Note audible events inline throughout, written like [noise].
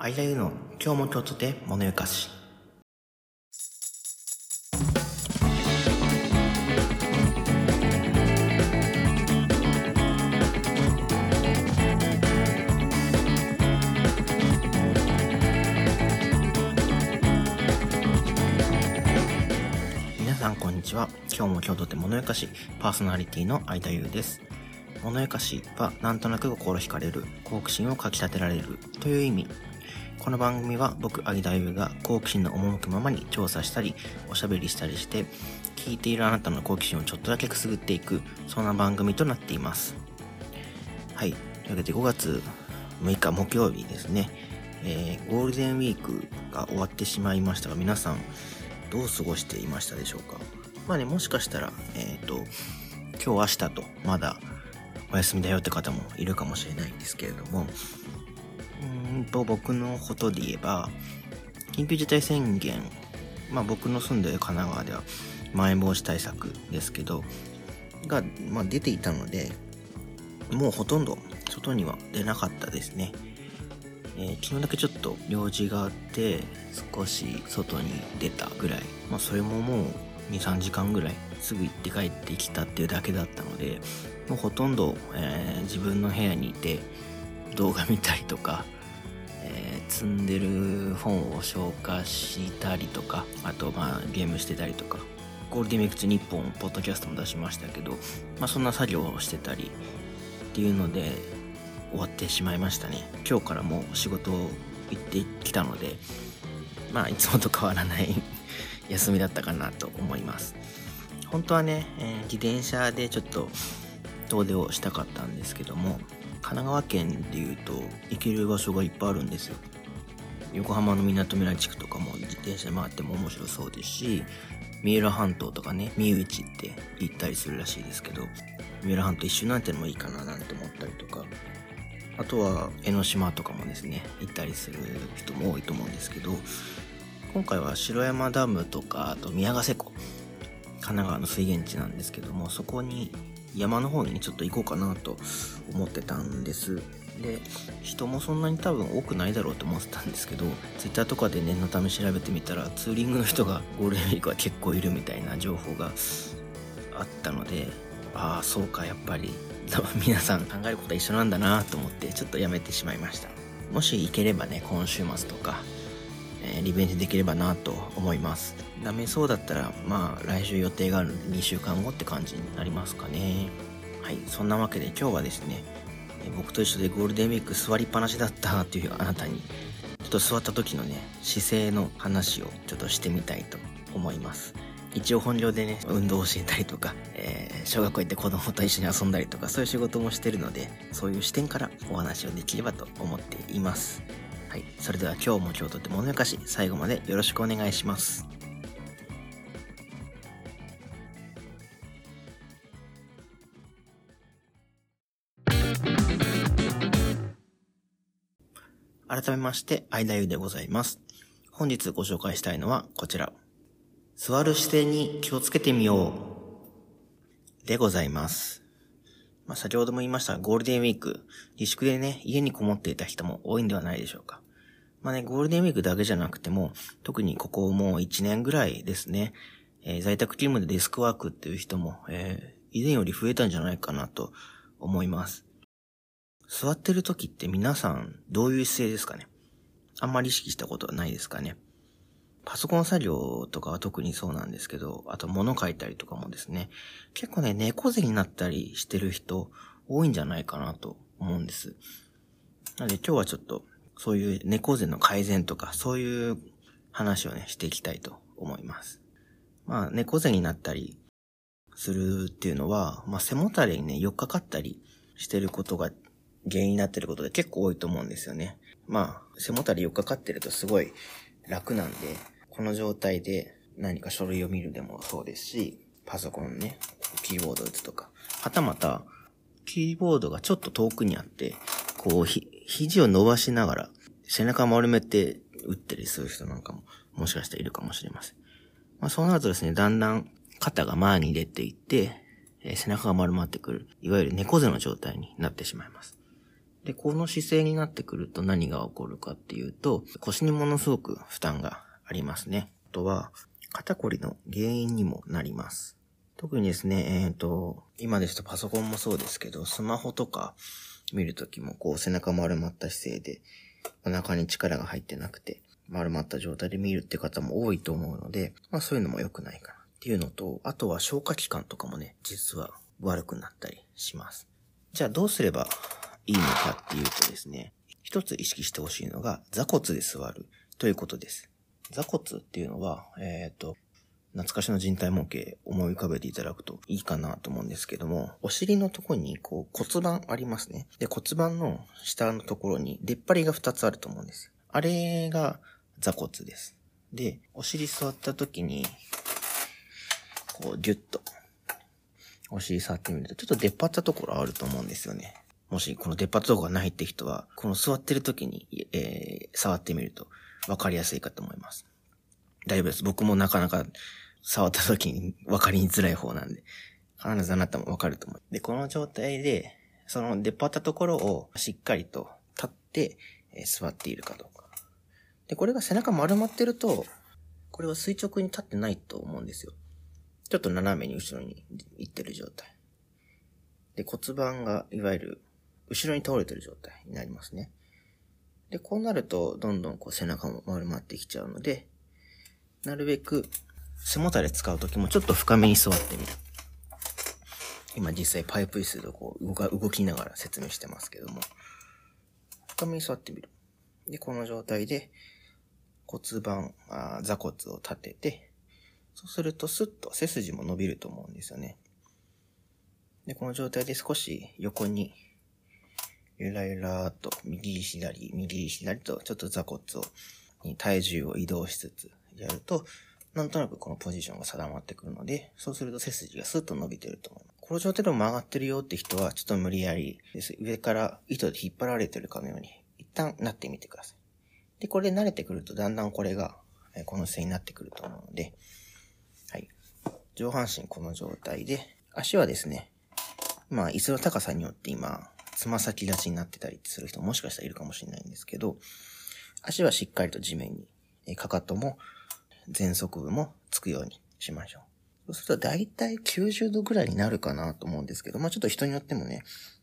間ゆの今日も京都で物ゆかし。皆さんこんにちは。今日も京都で物ゆかしパーソナリティの間ゆです。物ゆかしはなんとなく心惹かれる好奇心をかき立てられるという意味。この番組は僕、アギダユが好奇心の赴くままに調査したり、おしゃべりしたりして、聞いているあなたの好奇心をちょっとだけくすぐっていく、そんな番組となっています。はい。というわけで5月6日木曜日ですね。えー、ゴールデンウィークが終わってしまいましたが、皆さん、どう過ごしていましたでしょうか？まあね、もしかしたら、えっ、ー、と、今日明日とまだお休みだよって方もいるかもしれないんですけれども、うんと、僕のことで言えば、緊急事態宣言、まあ僕の住んでる神奈川では、まん延防止対策ですけど、が、まあ、出ていたので、もうほとんど外には出なかったですね。えー、昨日だけちょっと用事があって、少し外に出たぐらい。まあそれももう2、3時間ぐらいすぐ行って帰ってきたっていうだけだったので、もうほとんど、えー、自分の部屋にいて、動画見たりとか、えー、積んでる本を消化したりとか、あとまあゲームしてたりとか、ゴールデンウィーク中に1本ポッドキャストも出しましたけど、まあそんな作業をしてたりっていうので終わってしまいましたね。今日からもう仕事行ってきたので、まあいつもと変わらない [laughs] 休みだったかなと思います。本当はね、えー、自転車でちょっと遠出をしたかったんですけども、神奈川県でいうと行ける場所がいっぱいあるんですよ。横浜のみなとみらい地区とかも自転車回っても面白そうですし三浦半島とかね三内って行ったりするらしいですけど三浦半島一周なんてのもいいかななんて思ったりとかあとは江ノ島とかもですね行ったりする人も多いと思うんですけど今回は城山ダムとかあと宮ヶ瀬湖神奈川の水源地なんですけどもそこに山の方にちょっと行こうかなと思ってたんです。で、人もそんなに多分多くないだろうと思ってたんですけど、Twitter とかで念のため調べてみたら、ツーリングの人がゴールデンウィークは結構いるみたいな情報があったので、ああ、そうか、やっぱり多分、[laughs] 皆さん考えることは一緒なんだなと思って、ちょっとやめてしまいました。もし行ければね、今週末とか、え、リベンジできればなと思います。ダメそうだったら、まあ来週予定がある2週間後って感じになりますかね。はい、そんなわけで今日はですね、僕と一緒でゴールデンウィーク座りっぱなしだったっていうあなたに、ちょっと座った時のね、姿勢の話をちょっとしてみたいと思います。一応本業でね、運動を教えたりとか、えー、小学校行って子供と一緒に遊んだりとか、そういう仕事もしてるので、そういう視点からお話をできればと思っています。い。それでは今日も今日とって物やかし、最後までよろしくお願いします。改めまして、間ゆでございます。本日ご紹介したいのはこちら。座る姿勢に気をつけてみよう。でございます。まあ、先ほども言いましたゴールデンウィーク、自粛でね、家にこもっていた人も多いんではないでしょうか。まあね、ゴールデンウィークだけじゃなくても、特にここもう1年ぐらいですね、えー、在宅勤務でデスクワークっていう人も、えー、以前より増えたんじゃないかなと思います。座ってる時って皆さんどういう姿勢ですかね？あんまり意識したことはないですかね？パソコン作業とかは特にそうなんですけど、あと物書いたりとかもですね、結構ね、猫背になったりしてる人多いんじゃないかなと思うんです。なので今日はちょっとそういう猫背の改善とか、そういう話をね、していきたいと思います。まあ、猫背になったりするっていうのは、まあ、背もたれにね、寄っかかったりしてることが原因になってることで結構多いと思うんですよね。まあ、背もたれ寄っかかってるとすごい楽なんで、この状態で何か書類を見るでもそうですし、パソコンね、キーボード打つとか、はたまた、キーボードがちょっと遠くにあって、こう、ひ、肘を伸ばしながら、背中丸めて打ったりする人なんかも、もしかしたらいるかもしれません。まあそうなるとですね、だんだん肩が前に出ていって、えー、背中が丸まってくる、いわゆる猫背の状態になってしまいます。で、この姿勢になってくると何が起こるかっていうと、腰にものすごく負担がありますね。あとは、肩こりの原因にもなります。特にですね、えっ、ー、と、今ですとパソコンもそうですけど、スマホとか見るときもこう背中丸まった姿勢で、お腹に力が入ってなくて、丸まった状態で見るって方も多いと思うので、まあそういうのも良くないかなっていうのと、あとは消化器官とかもね、実は悪くなったりします。じゃあどうすればいいのかっていうとですね、一つ意識してほしいのが座骨で座るということです。座骨っていうのは、えっ、ー、と、懐かしの人体模型思い浮かべていただくといいかなと思うんですけども、お尻のとこにこう骨盤ありますね。で、骨盤の下のところに出っ張りが2つあると思うんです。あれが座骨です。で、お尻座った時に、こうギュッと、お尻触ってみると、ちょっと出っ張ったところあると思うんですよね。もしこの出っ張ったところがないって人は、この座ってる時に、えー、触ってみると分かりやすいかと思います。大丈夫です。僕もなかなか触った時に分かりづらい方なんで、必ずあなたも分かると思う。で、この状態で、その出っ張ったところをしっかりと立って、えー、座っているかどうか。で、これが背中丸まってると、これは垂直に立ってないと思うんですよ。ちょっと斜めに後ろに行ってる状態。で、骨盤がいわゆる後ろに倒れてる状態になりますね。で、こうなると、どんどんこう背中も丸まってきちゃうので、なるべく背もたれ使うときもちょっと深めに座ってみる。今実際パイプ椅子でこう動か動きながら説明してますけども、深めに座ってみる。で、この状態で骨盤、あ座骨を立てて、そうするとスッと背筋も伸びると思うんですよね。で、この状態で少し横にゆらゆらーと右左、右左とちょっと座骨を、に体重を移動しつつやると、なんとなくこのポジションが定まってくるので、そうすると背筋がスッと伸びてると思います。この状態でも曲がってるよって人は、ちょっと無理やりです。上から糸で引っ張られてるかのように、一旦なってみてください。で、これで慣れてくると、だんだんこれが、この姿勢になってくると思うので、はい。上半身この状態で、足はですね、まあ、椅子の高さによって今、つま先立ちになってたりする人もしかしたらいるかもしれないんですけど、足はしっかりと地面に、かかとも前足部もつくようにしましょう。そうすると大体90度ぐらいになるかなと思うんですけど、まあちょっと人によってもね、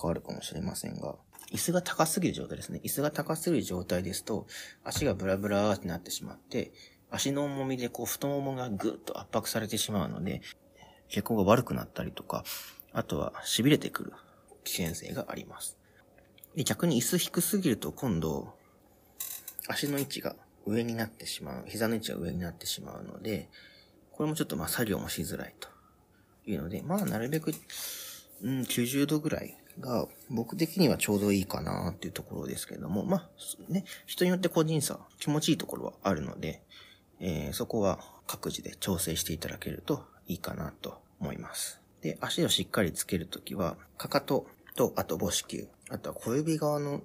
変わるかもしれませんが、椅子が高すぎる状態ですね。椅子が高すぎる状態ですと、足がブラブラーってなってしまって、足の重みでこう太ももがぐっと圧迫されてしまうので、血行が悪くなったりとか、あとは痺れてくる危険性があります。で、逆に椅子低すぎると今度、足の位置が上になってしまう、膝の位置が上になってしまうので、これもちょっとまあ作業もしづらいというので、まあなるべく、うん、90度ぐらいが僕的にはちょうどいいかなっていうところですけども、まあね、人によって個人差、気持ちいいところはあるので、えー、そこは各自で調整していただけるといいかなと思います。で、足をしっかりつけるときは、かかとと、あと母子球。あとは小指側の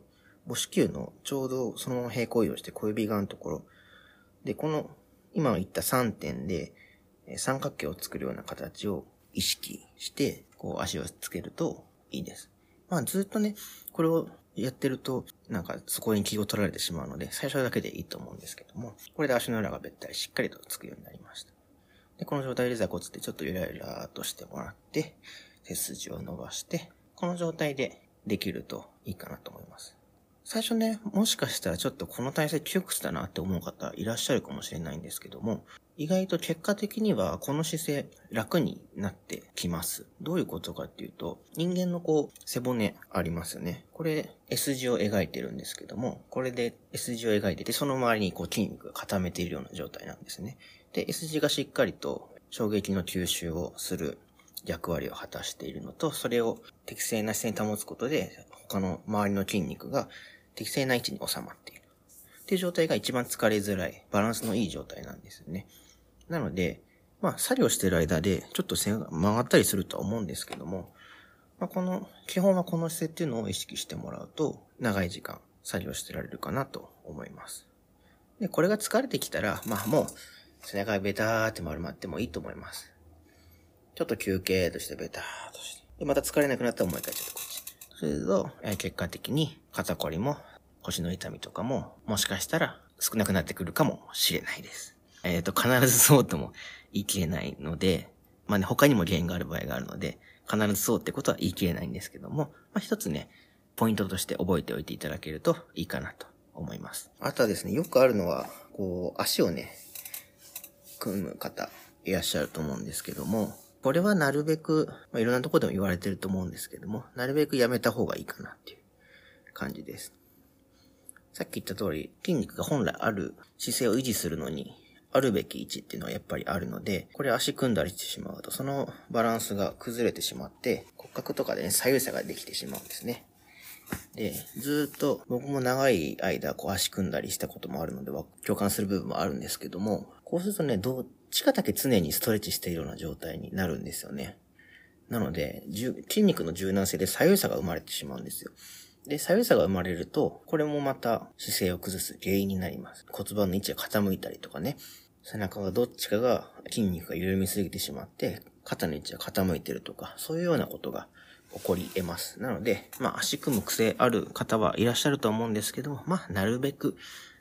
母子球のちょうどそのまま平行移動して小指側のところ。で、この今言った3点で三角形を作るような形を意識して、こう足をつけるといいです。まあずっとね、これをやってると、なんかそこに気を取られてしまうので、最初だけでいいと思うんですけども、これで足の裏がべったりしっかりとつくようになりました。で、この状態で座骨ってちょっとゆらゆらとしてもらって、背筋を伸ばして、この状態でできるといいかなと思います。最初ね、もしかしたらちょっとこの体勢窮屈だなって思う方いらっしゃるかもしれないんですけども、意外と結果的にはこの姿勢楽になってきます。どういうことかっていうと、人間のこう背骨ありますよね。これ S 字を描いてるんですけども、これで S 字を描いてて、その周りにこう筋肉が固めているような状態なんですね。で、S 字がしっかりと衝撃の吸収をする役割を果たしているのと、それを適正な姿勢に保つことで、他の周りの筋肉が適正な位置に収まっている。っていう状態が一番疲れづらい、バランスのいい状態なんですよね。なので、まあ、作業してる間で、ちょっと線が曲がったりするとは思うんですけども、まあ、この、基本はこの姿勢っていうのを意識してもらうと、長い時間作業してられるかなと思います。で、これが疲れてきたら、まあもう、背中がベターって丸まってもいいと思います。ちょっと休憩としてベターとして。で、また疲れなくなったらもう一回ちょっとこっち。すると、え、結果的に肩こりも腰の痛みとかも、もしかしたら少なくなってくるかもしれないです。えっ、ー、と、必ずそうとも言い切れないので、まあね、他にも原因がある場合があるので、必ずそうってことは言い切れないんですけども、まあ一つね、ポイントとして覚えておいていただけるといいかなと思います。あとはですね、よくあるのは、こう、足をね、組む方、いらっしゃると思うんですけども、これはなるべく、まあ、いろんなとこでも言われてると思うんですけども、なるべくやめた方がいいかなっていう感じです。さっき言った通り、筋肉が本来ある姿勢を維持するのに、あるべき位置っていうのはやっぱりあるので、これ足組んだりしてしまうと、そのバランスが崩れてしまって、骨格とかでね、左右差ができてしまうんですね。で、ずっと僕も長い間こう足組んだりしたこともあるので共感する部分もあるんですけども、こうするとね、どっちかだけ常にストレッチしているような状態になるんですよね。なので、筋肉の柔軟性で左右差が生まれてしまうんですよ。で、左右差が生まれると、これもまた姿勢を崩す原因になります。骨盤の位置が傾いたりとかね、背中がどっちかが筋肉が緩みすぎてしまって、肩の位置が傾いてるとか、そういうようなことが起こり得ます。なので、まあ足組む癖ある方はいらっしゃると思うんですけども、まあなるべく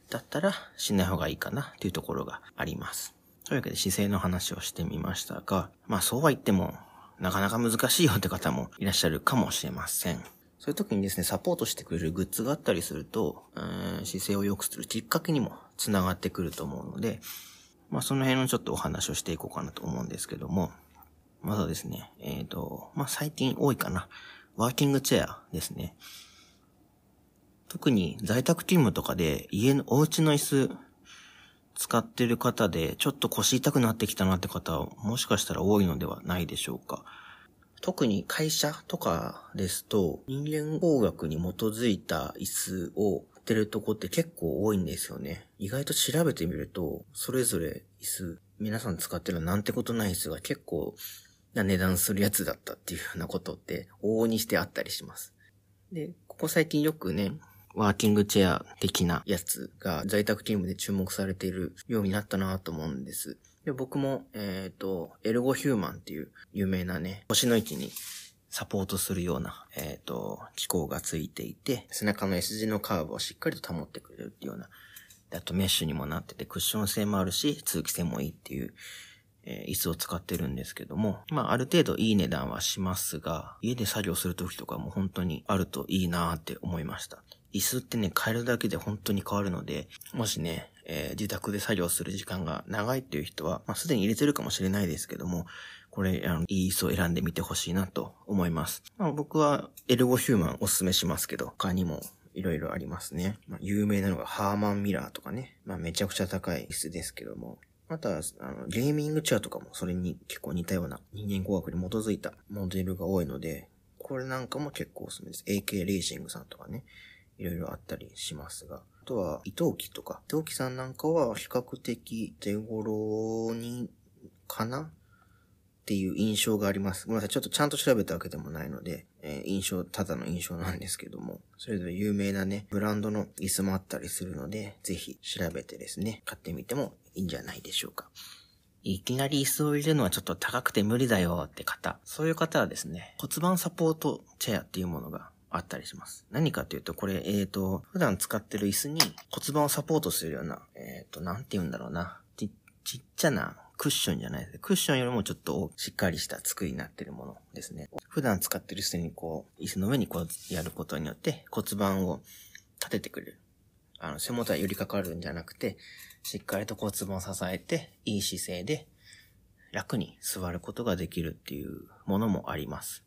だったらしない方がいいかなというところがあります。というわけで姿勢の話をしてみましたが、まあそうは言っても、なかなか難しいよって方もいらっしゃるかもしれません。そういう時にですね、サポートしてくれるグッズがあったりすると、えー、姿勢を良くするきっかけにもつながってくると思うので、まあその辺のちょっとお話をしていこうかなと思うんですけども、まずはですね、えっ、ー、と、まあ最近多いかな。ワーキングチェアですね。特に在宅勤務とかで家のお家の椅子使ってる方でちょっと腰痛くなってきたなって方もしかしたら多いのではないでしょうか。特に会社とかですと人間工学に基づいた椅子を売ってるとこって結構多いんですよね。意外と調べてみるとそれぞれ椅子皆さん使ってるなんてことない椅子が結構な値段するやつだったっていうようなことって往々にしてあったりします。で、ここ最近よくね、ワーキングチェア的なやつが在宅勤務で注目されているようになったなと思うんです。で僕も、えっ、ー、と、エルゴヒューマンっていう有名なね、腰の位置にサポートするような、えっ、ー、と、機構がついていて、背中の S 字のカーブをしっかりと保ってくれるっていうような、あとメッシュにもなっててクッション性もあるし、通気性もいいっていう、えー、椅子を使ってるんですけども、まあある程度いい値段はしますが、家で作業するときとかも本当にあるといいなーって思いました。椅子ってね、変えるだけで本当に変わるので、もしね、えー、自宅で作業する時間が長いっていう人は、まあ、すでに入れてるかもしれないですけども、これ、あの、いい椅子を選んでみてほしいなと思います。まあ、僕は、エルゴヒューマンおすすめしますけど、他にもいろいろありますね。まあ、有名なのがハーマンミラーとかね。まあ、めちゃくちゃ高い椅子ですけども。また、あの、ゲーミングチェアとかもそれに結構似たような人間工学に基づいたモデルが多いので、これなんかも結構おすすめです。AK レーシングさんとかね。いろいろあったりしますが。あとは、伊藤木とか。伊藤木さんなんかは比較的手頃に、かな？っていう印象があります。ごめんなさい。ちょっとちゃんと調べたわけでもないので、えー、印象、ただの印象なんですけども、それぞれ有名なね、ブランドの椅子もあったりするので、ぜひ調べてですね、買ってみてもいいんじゃないでしょうか。いきなり椅子を入れるのはちょっと高くて無理だよって方。そういう方はですね、骨盤サポートチェアっていうものがあったりします。何かというと、これ、えっ、ー、と、普段使ってる椅子に骨盤をサポートするような、えっ、ー、と、なんて言うんだろうな。ち、ちっちゃなクッションじゃないです。クッションよりもちょっとしっかりした作りになってるものですね。普段使ってる椅子にこう、椅子の上にこうやることによって骨盤を立ててくれる。あの、背もたれ寄りかかるんじゃなくて、しっかりと骨盤を支えて、いい姿勢で楽に座ることができるっていうものもあります。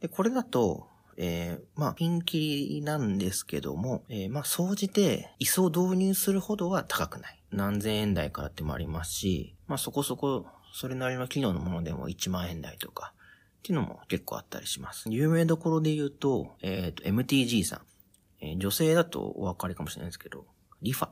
で、これだと、えー、まあ、ピンキリなんですけども、えー、まあ、総じて、椅子を導入するほどは高くない。何千円台からってもありますし、まあ、そこそこ、それなりの機能のものでも1万円台とか、っていうのも結構あったりします。有名どころで言うと、えっ、ー、と、MTG さん。え、女性だとお分かりかもしれないですけど、リファ。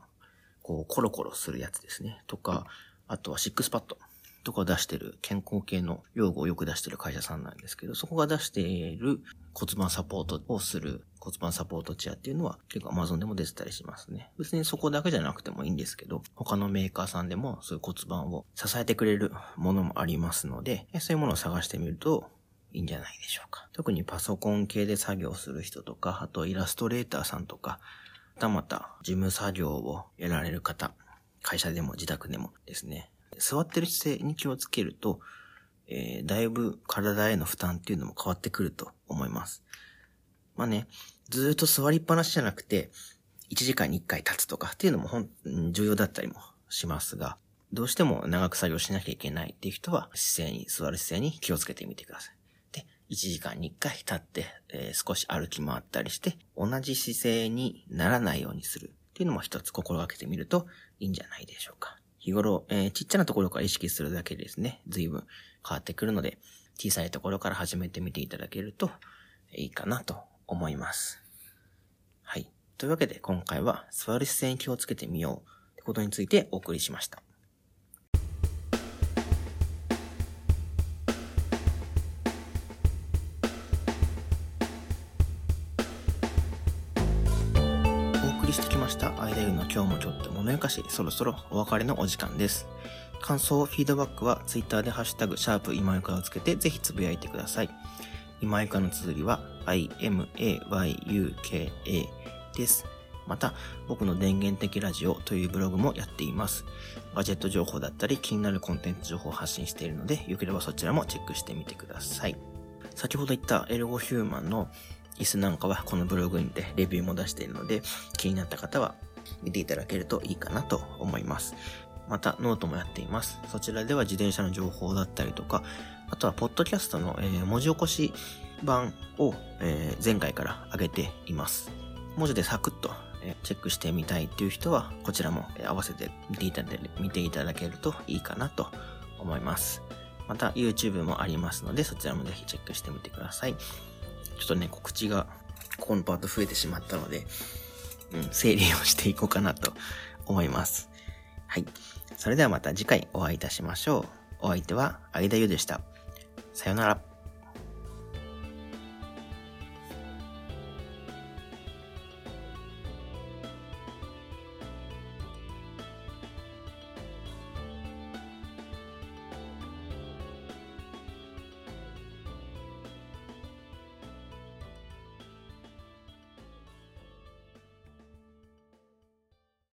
こう、コロコロするやつですね。とか、あとはシックスパッド。とか出してる健康系の用語をよく出してる会社さんなんですけど、そこが出している骨盤サポートをする骨盤サポートチェアっていうのは結構 Amazon でも出てたりしますね。別にそこだけじゃなくてもいいんですけど、他のメーカーさんでもそういう骨盤を支えてくれるものもありますので、そういうものを探してみるといいんじゃないでしょうか。特にパソコン系で作業する人とか、あとイラストレーターさんとか、またまた事務作業をやられる方、会社でも自宅でもですね、座ってる姿勢に気をつけると、えー、だいぶ体への負担っていうのも変わってくると思います。まあね、ずっと座りっぱなしじゃなくて、1時間に1回立つとかっていうのも本、重要だったりもしますが、どうしても長く作業しなきゃいけないっていう人は、姿勢に、座る姿勢に気をつけてみてください。で、1時間に1回立って、えー、少し歩き回ったりして、同じ姿勢にならないようにするっていうのも一つ心がけてみるといいんじゃないでしょうか。日頃、えー、ちっちゃなところから意識するだけでですね、随分変わってくるので、小さいところから始めてみていただけるといいかなと思います。はい。というわけで今回は座る姿勢に気をつけてみようってことについてお送りしました。りしてきました。間ゆの今日もちょっと物よかし、そろそろお別れのお時間です。感想、フィードバックは Twitter でハッシュタグ、シャープ今ゆかをつけてぜひつぶやいてください。今ゆかの綴りは imayuka です。また、僕の電源的ラジオというブログもやっています。ガジェット情報だったり気になるコンテンツ情報を発信しているので、よければそちらもチェックしてみてください。先ほど言ったエルゴヒューマンの椅子なんかはこのブログにてレビューも出しているので、気になった方は見ていただけるといいかなと思います。また、ノートもやっています。そちらでは自転車の情報だったりとか、あとは、ポッドキャストの、えー、文字起こし版を、えー、前回から上げています。文字でサクッと、えー、チェックしてみたいっていう人は、こちらも、え合わせて見ていただ見ていただけるといいかなと思います。また、YouTube もありますので、そちらもぜひチェックしてみてください。ちょっとね、告知が、ここのパート増えてしまったので、うん、整理をしていこうかなと思います。はい。それではまた次回お会いいたしましょう。お相手は、相田優でした。さよなら。